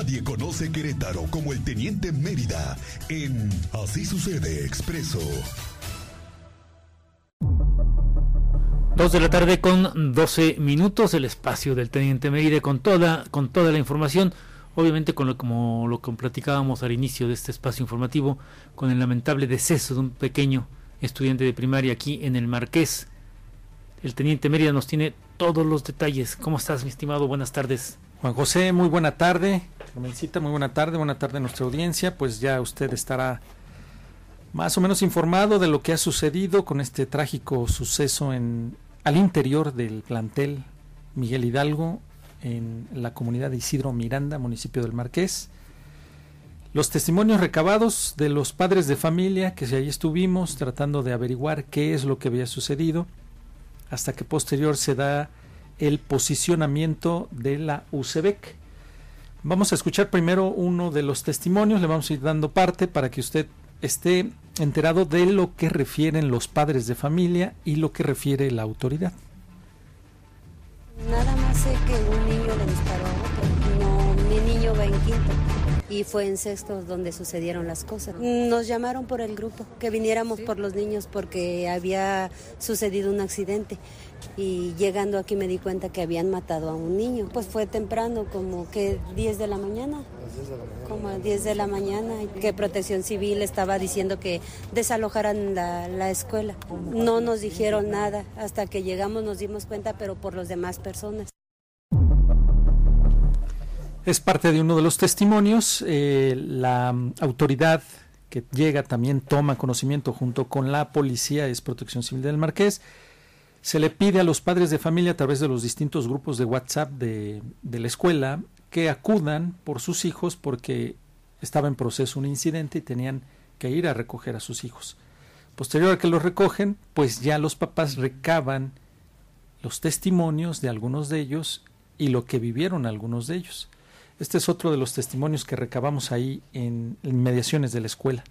Nadie conoce Querétaro como el Teniente Mérida en Así sucede expreso. Dos de la tarde con 12 minutos, el espacio del Teniente Mérida con toda, con toda la información, obviamente con lo, como lo que platicábamos al inicio de este espacio informativo, con el lamentable deceso de un pequeño estudiante de primaria aquí en el Marqués. El Teniente Mérida nos tiene todos los detalles. ¿Cómo estás, mi estimado? Buenas tardes. Juan José, muy buena tarde. Carmencita, muy buena tarde. Buena tarde a nuestra audiencia. Pues ya usted estará más o menos informado de lo que ha sucedido con este trágico suceso en al interior del plantel Miguel Hidalgo en la comunidad de Isidro Miranda, municipio del Marqués. Los testimonios recabados de los padres de familia que ahí estuvimos tratando de averiguar qué es lo que había sucedido, hasta que posterior se da el posicionamiento de la UCEBEC. Vamos a escuchar primero uno de los testimonios, le vamos a ir dando parte para que usted esté enterado de lo que refieren los padres de familia y lo que refiere la autoridad. Nada más sé que un niño le disparó mi niño va en quinto y fue en sexto donde sucedieron las cosas. Nos llamaron por el grupo que viniéramos por los niños porque había sucedido un accidente y llegando aquí me di cuenta que habían matado a un niño. Pues fue temprano, como que 10 de la mañana. Como a 10 de la mañana, que Protección Civil estaba diciendo que desalojaran la, la escuela. No nos dijeron nada, hasta que llegamos nos dimos cuenta, pero por los demás personas. Es parte de uno de los testimonios. Eh, la autoridad que llega también toma conocimiento junto con la policía, es Protección Civil del Marqués. Se le pide a los padres de familia a través de los distintos grupos de WhatsApp de, de la escuela que acudan por sus hijos porque estaba en proceso un incidente y tenían que ir a recoger a sus hijos. Posterior a que los recogen, pues ya los papás recaban los testimonios de algunos de ellos y lo que vivieron algunos de ellos. Este es otro de los testimonios que recabamos ahí en, mediaciones de la escuela.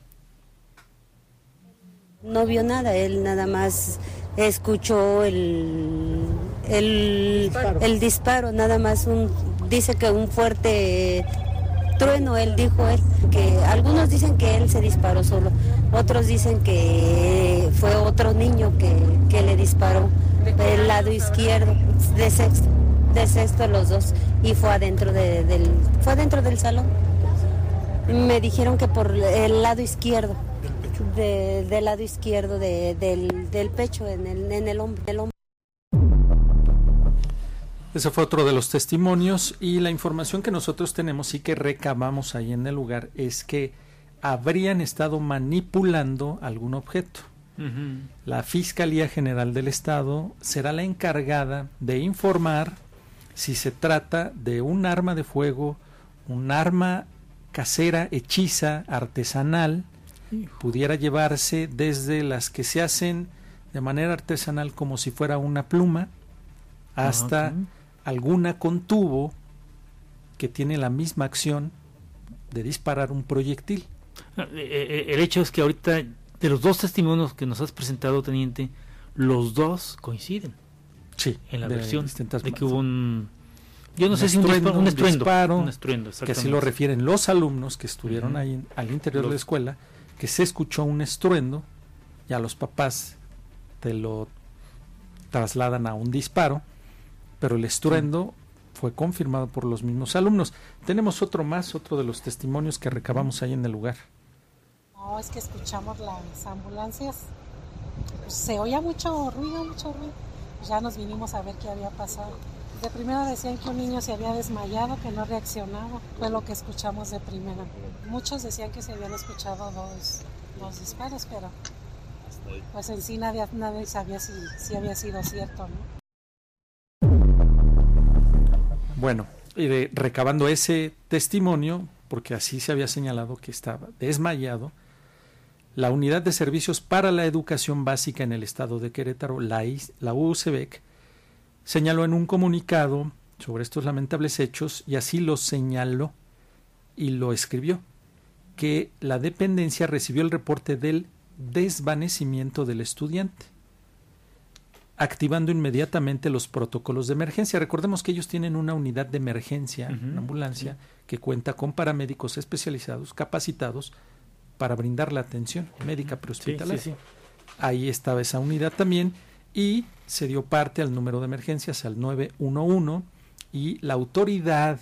No vio nada, él nada más escuchó el, el, disparo. nada más un, dice que un fuerte trueno, él dijo él, que algunos dicen que él se disparó solo, otros dicen que fue otro niño que, que le disparó del lado izquierdo, de sexto de sexto los dos y fue adentro del fue adentro del salón. Me dijeron que por el lado izquierdo del lado izquierdo del, pecho en el, en el hombro, Ese fue otro de los testimonios y la información que nosotros tenemos y que recabamos ahí en el lugar es que habrían estado manipulando algún objeto. La Fiscalía General del Estado será la encargada de informar si se trata de un arma de fuego, un arma casera, hechiza, artesanal, pudiera llevarse desde las que se hacen de manera artesanal como si fuera una pluma, hasta alguna con tubo que tiene la misma acción de disparar un proyectil. Ah, eh, eh, el hecho es que ahorita, de los dos testimonios que nos has presentado, teniente, los dos coinciden. Sí, en la versión de que hubo un yo no sé si un, estruendo, un estruendo, que así lo refieren los alumnos que estuvieron ahí al interior de la escuela, que se escuchó un estruendo, ya los papás te lo trasladan a un disparo, pero el estruendo fue confirmado por los mismos alumnos. Tenemos otro más, otro de los testimonios que recabamos ahí en el lugar. No, es que escuchamos las ambulancias. Se oía mucho ruido, mucho ruido ya nos vinimos a ver qué había pasado. De primera decían que un niño se había desmayado, que no reaccionaba. Fue lo que escuchamos de primera. Muchos decían que se habían escuchado dos, dos disparos, pero pues en sí nadie, nadie sabía si, si había sido cierto, ¿no? Bueno, y recabando ese testimonio, porque así se había señalado que estaba desmayado, la Unidad de Servicios para la Educación Básica en el Estado de Querétaro, la, la UCEBEC, señaló en un comunicado sobre estos lamentables hechos, y así lo señaló y lo escribió, que la dependencia recibió el reporte del desvanecimiento del estudiante. activando inmediatamente los protocolos de emergencia. Recordemos que ellos tienen una unidad de emergencia, una ambulancia, que cuenta con paramédicos especializados, capacitados para brindar la atención médica prehospitalaria. sí, sí. Ahí estaba esa unidad también y se dio parte al número de emergencias, al 911, y la autoridad,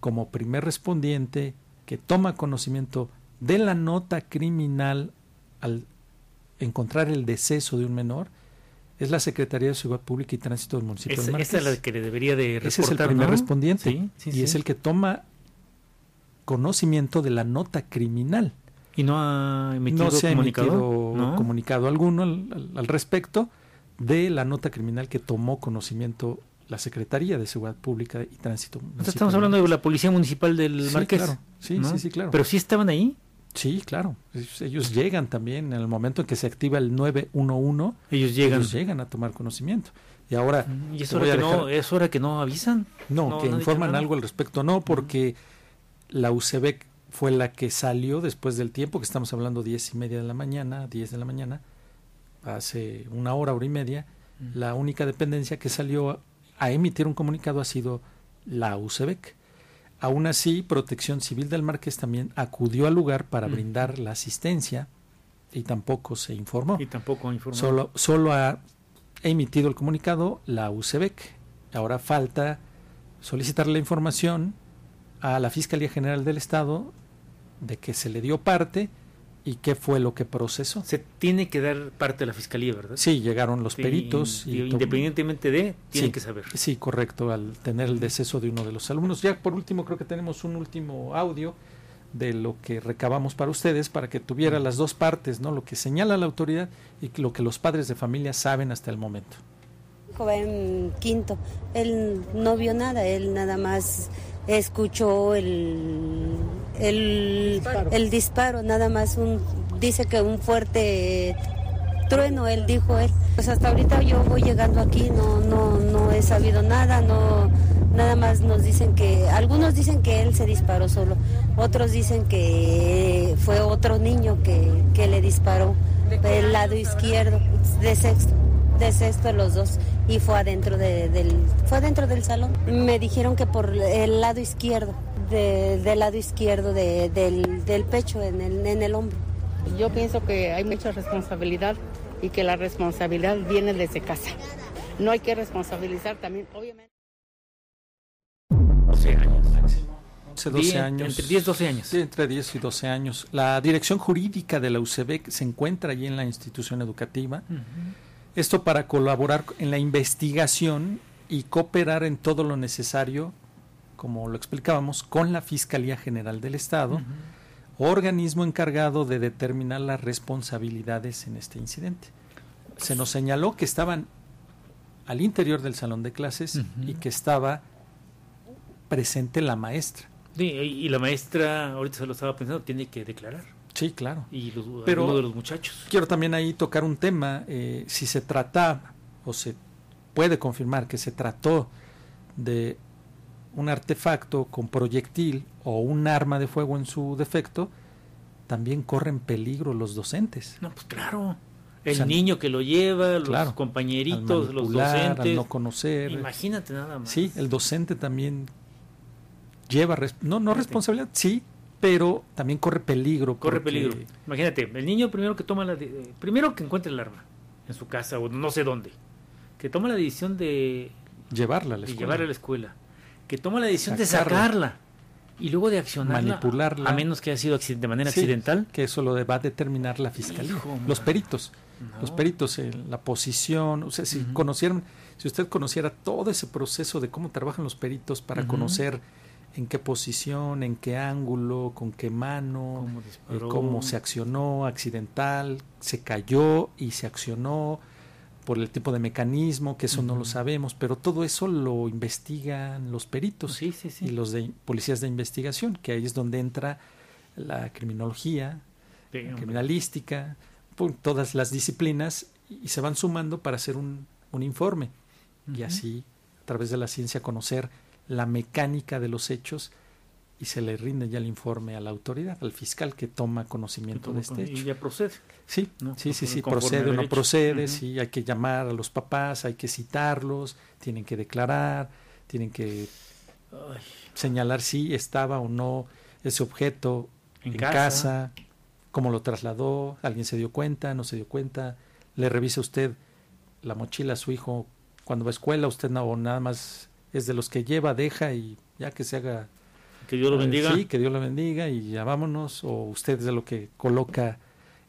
como primer respondiente, que toma conocimiento de la nota criminal al encontrar el deceso de un menor, es la Secretaría de Seguridad Pública y Tránsito del municipio Esa, de esa es la que le debería de reportar, Ese es el primer ¿no? respondiente Sí, sí, y sí. es el que toma conocimiento de la nota criminal Y no ha emitido no se ha comunicado. emitido ¿no? comunicado alguno al, respecto de la nota criminal que tomó conocimiento la Secretaría de Seguridad Pública y Tránsito. O sea, Municipio estamos hablando de la Policía Municipal del Sí, Marqués. claro. Sí, ¿no? sí, sí, claro. Pero sí estaban ahí. Sí, claro. Ellos, llegan también en el momento en que se activa el 911. Ellos llegan. Ellos llegan a tomar conocimiento. Y ahora Mm, Y es hora, que no, es hora que no avisan. no, no, que informan algo al respecto, no, porque la UCEBEC fue la que salió después del tiempo, que estamos hablando diez y media de la mañana, 10 de la mañana, hace una hora, hora y media, la única dependencia que salió a emitir un comunicado ha sido la UCEBEC. Aún así, Protección Civil del Marqués también acudió al lugar para Mm. brindar la asistencia y tampoco se informó. Y tampoco informó. Solo, solo ha emitido el comunicado la UCEBEC. Ahora falta solicitar la información a la Fiscalía General del Estado de que se le dio parte y qué fue lo que procesó. Se tiene que dar parte de la fiscalía, ¿verdad? Sí, llegaron los Sí, peritos. y- independientemente de, tienen Sí. que saber. Sí, correcto, al tener el deceso de uno de los alumnos. Ya por último, creo que tenemos un último audio de lo que recabamos para ustedes, para que tuviera las dos partes, ¿no? Lo que señala la autoridad y lo que los padres de familia saben hasta el momento. va en quinto. Él no vio nada, él nada más escuchó el, el, el disparo, nada más un, dice que un fuerte trueno, él dijo él. Pues hasta ahorita yo voy llegando aquí, no, no, no he sabido nada, no, nada más nos dicen que, algunos dicen que él se disparó solo, otros dicen que fue otro niño que, que le disparó del lado izquierdo, de sexto de sexto los dos y fue adentro de- del fue adentro del salón me dijeron que por el lado izquierdo de- del lado izquierdo de- del, del pecho en el, en el hombro Yo pienso que hay mucha responsabilidad y que la responsabilidad viene desde casa. No hay que responsabilizar también, obviamente. 12 años. Hace 12 Bien, años. Entre 10, 12 años. Sí, entre 10 y 12 años. La dirección jurídica de la UCEBEC se encuentra allí en la institución educativa. Ujú. Esto para colaborar en la investigación y cooperar en todo lo necesario, como lo explicábamos, con la Fiscalía General del Estado, organismo encargado de determinar las responsabilidades en este incidente. Se nos señaló que estaban al interior del salón de clases y que estaba presente la maestra. Sí, y la maestra, ahorita se lo estaba pensando, tiene que declarar. Sí, claro. Y los, Pero- alguno de los muchachos. Quiero también ahí tocar un tema, eh, si se trataba o se puede confirmar que se trató de un artefacto con proyectil o un arma de fuego en su defecto, también corren peligro los docentes. No, pues claro. El O sea, niño que lo lleva, los claro, compañeritos, los docentes. al no conocer. Imagínate nada más. Sí, el docente también lleva, no, no responsabilidad, sí, pero también corre peligro. Corre porque- peligro. Imagínate, el niño primero que toma la de- primero que encuentre el arma en su casa o no sé dónde, que toma la decisión de, Llevarla a la escuela. llevarla a la escuela, que toma la decisión de Sacarla. y luego de accionarla, Manipularla. a menos que haya sido de manera Sí, accidental. que eso lo va a determinar la fiscalía, Hijo, los peritos. No. los peritos, eh, la posición, o sea, si Ujú. conocieran, si usted conociera todo ese proceso de cómo trabajan los peritos para conocer en qué posición, en qué ángulo, con qué mano, Cómo eh, cómo se accionó, accidental, se cayó y se accionó por el tipo de mecanismo, que eso no lo sabemos, pero todo eso lo investigan los peritos Sí, sí, sí. y los de policías de investigación, que ahí es donde entra la criminología, hombre. criminalística, pum, todas las disciplinas y se van sumando para hacer un, un informe y así a través de la ciencia conocer la mecánica de los hechos y se le rinde ya el informe a la autoridad, al fiscal que toma conocimiento de este Y hecho. ya procede. Sí, ¿no? sí, sí, sí, procede o no procede, sí, hay que llamar a los papás, hay que citarlos, tienen que declarar, tienen que Ay, señalar si estaba o no ese objeto En en, casa. casa. cómo lo trasladó, alguien se dio cuenta, no se dio cuenta, le revisa usted la mochila a su hijo cuando va a escuela, usted no, nada más es de los que lleva, deja y ya que se haga que Dios lo bendiga. Sí, que Dios lo bendiga y ya vámonos. O usted es de lo que coloca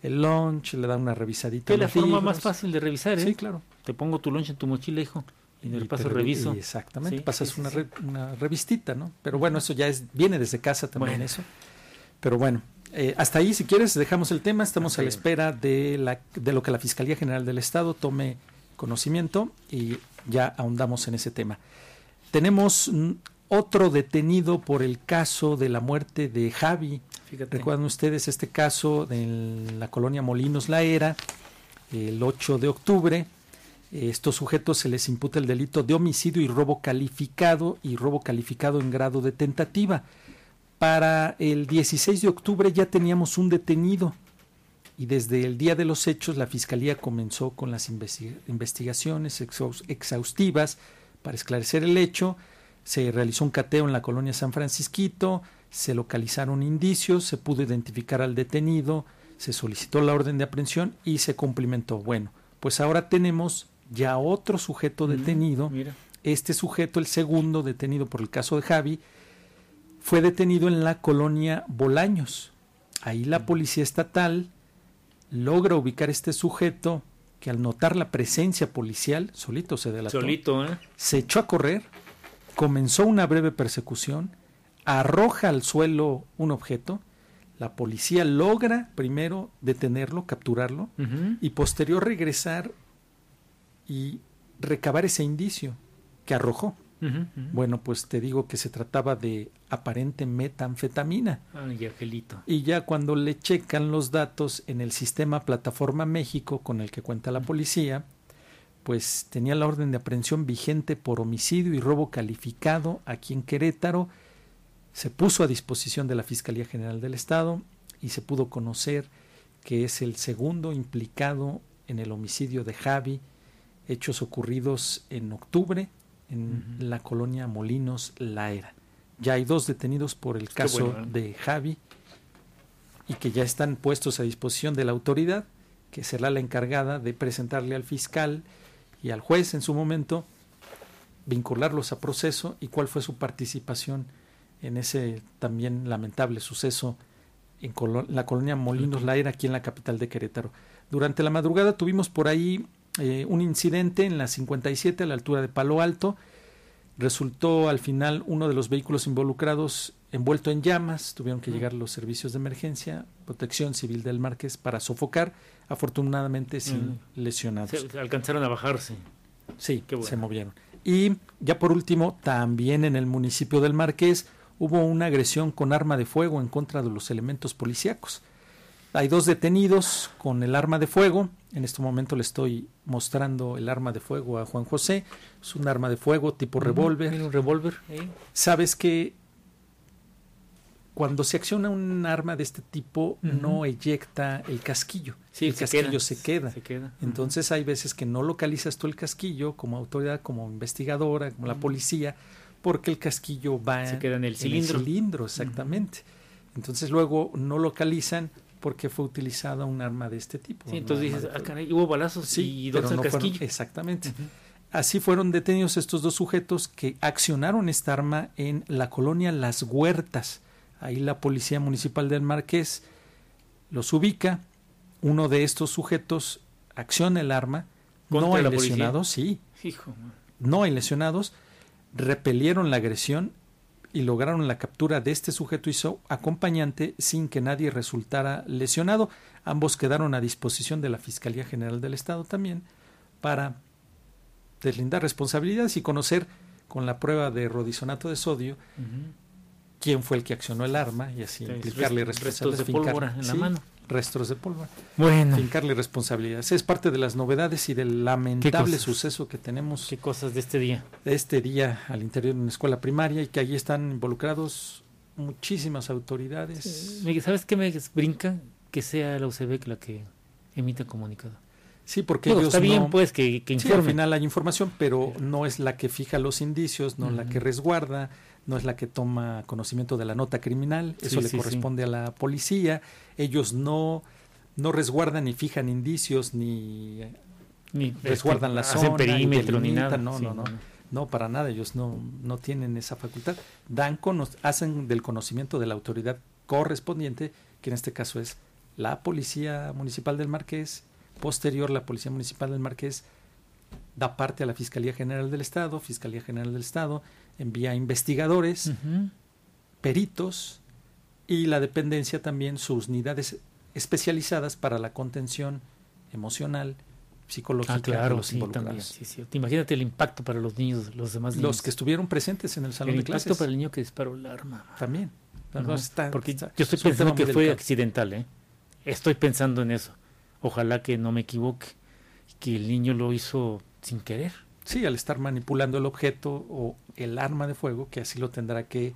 el lunch, le da una revisadita. es la forma más fácil de revisar, ¿eh? Sí, claro. Te pongo tu lunch en tu mochila, hijo. Y en el te paso revi- reviso. exactamente, Sí, pasas sí, sí, una, re- una revistita, ¿no? Pero bueno, eso ya es viene desde casa también Bueno. eso. Pero bueno, eh, hasta ahí, si quieres, dejamos el tema. Estamos a la espera de, la, de lo que la Fiscalía General del Estado tome conocimiento y ya ahondamos en ese tema. Tenemos otro detenido por el caso de la muerte de Javi. Fíjate. Recuerdan ustedes este caso en la colonia Molinos La Era, el 8 de octubre. Estos sujetos se les imputa el delito de homicidio y robo calificado y robo calificado en grado de tentativa. Para el 16 de octubre ya teníamos un detenido y desde el día de los hechos la Fiscalía comenzó con las investi- investigaciones exhaus- exhaustivas para esclarecer el hecho. Se realizó un cateo en la colonia San Francisquito, se localizaron indicios, se pudo identificar al detenido, se solicitó la orden de aprehensión y se cumplimentó. Bueno, pues ahora tenemos ya otro sujeto Mm, detenido. Mira. Este sujeto, el segundo detenido por el caso de Javi, fue detenido en la colonia Bolaños. Ahí la policía estatal logra ubicar a este sujeto que al notar la presencia policial, solito se delató, Solito, ¿eh? se echó a correr, comenzó una breve persecución, arroja al suelo un objeto, la policía logra primero detenerlo, capturarlo, y posterior regresar y recabar ese indicio que arrojó. Bueno, pues te digo que se trataba de aparente metanfetamina. Ay, Angelito. Y ya cuando le checan los datos en el sistema Plataforma México con el que cuenta la policía, pues tenía la orden de aprehensión vigente por homicidio y robo calificado aquí en Querétaro. Se puso a disposición de la Fiscalía General del Estado y se pudo conocer que es el segundo implicado en el homicidio de Javi, hechos ocurridos en octubre en la colonia Molinos La Era. Ya hay dos detenidos por el caso bueno, ¿eh? de Javi y que ya están puestos a disposición de la autoridad, que será la encargada de presentarle al fiscal y al juez en su momento, vincularlos a proceso y cuál fue su participación en ese también lamentable suceso en la colonia Molinos La Era, aquí en la capital de Querétaro. Durante la madrugada tuvimos por ahí eh, un incidente en la 57 a la altura de Palo Alto. Resultó al final uno de los vehículos involucrados envuelto en llamas. Tuvieron que llegar los servicios de emergencia, protección civil del Marqués para sofocar, afortunadamente sin lesionados. Se, alcanzaron a bajarse. Sí, bueno. se movieron. Y ya por último, también en el municipio del Marqués hubo una agresión con arma de fuego en contra de los elementos policíacos. Hay dos detenidos con el arma de fuego. En este momento le estoy mostrando el arma de fuego a Juan José. Es un arma de fuego tipo revólver. Mira, un revólver. ¿eh? Sabes que cuando se acciona un arma de este tipo no eyecta el casquillo. Sí, el se casquillo queda. se queda. Se queda. Entonces hay veces que no localizas tú el casquillo como autoridad, como investigadora, como la policía, porque el casquillo va Se queda en el cilindro. cilindro, exactamente. Entonces luego no localizan porque fue utilizada un arma de este tipo. Sí, entonces dices, ah, hubo balazos Sí, y dos no fueron- casquillo. exactamente. Así fueron detenidos estos dos sujetos que accionaron esta arma en la colonia Las Huertas. Ahí la policía municipal del Marqués los ubica. Uno de estos sujetos acciona el arma. ¿Contra No hay policía? lesionados, sí, Hijo. no hay lesionados. Repelieron la agresión y lograron la captura de este sujeto y su acompañante sin que nadie resultara lesionado. Ambos quedaron a disposición de la Fiscalía General del Estado también para deslindar responsabilidades y conocer con la prueba de rodizonato de sodio quién fue el que accionó el arma y así Sí, implicarle restos de pólvora en la mano. Restos de pólvora. Bueno, Fincarle responsabilidades. Es parte de las novedades y del lamentable suceso que tenemos qué cosas de este día. de este día al interior de una escuela primaria y que allí están involucrados muchísimas autoridades. ¿Sabes qué me brinca? Que sea la UCB la que emite comunicado. Sí, porque Digo, ellos está bien, no- pues, que, que Sí, al final hay información, pero no es la que fija los indicios, no la que resguarda, no es la que toma conocimiento de la nota criminal, eso Sí, le sí, corresponde a la policía. Ellos no, no resguardan ni fijan indicios, ni Ni, resguardan la este, zona, perímetro ni delimitan, nada. no, no, no. no para nada, ellos no, no tienen esa facultad. Dan cono- hacen del conocimiento de la autoridad correspondiente, que en este caso es la Policía Municipal del Marqués, posterior la Policía Municipal del Marqués da parte a la Fiscalía General del Estado, Fiscalía General del Estado envía investigadores, peritos y la dependencia también sus unidades especializadas para la contención emocional, psicológica Ah, de los sí, involucrados. también. Sí, sí. Imagínate el impacto para los niños, los demás niños. Los que estuvieron presentes en el salón el de impacto clases para el niño que disparó el arma. también. ¿no? Entonces, está- Porque está- yo estoy pensando que fue accidental, ¿eh? Estoy pensando en eso. Ojalá que no me equivoque, que el niño lo hizo sin querer. Sí, al estar manipulando el objeto o el arma de fuego, que así lo tendrá que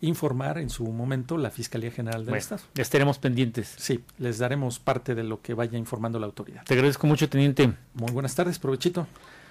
informar en su momento la Fiscalía General del Bueno, Estado. estaremos pendientes. Sí, les daremos parte de lo que vaya informando la autoridad. Te agradezco mucho, teniente. Muy buenas tardes, provechito.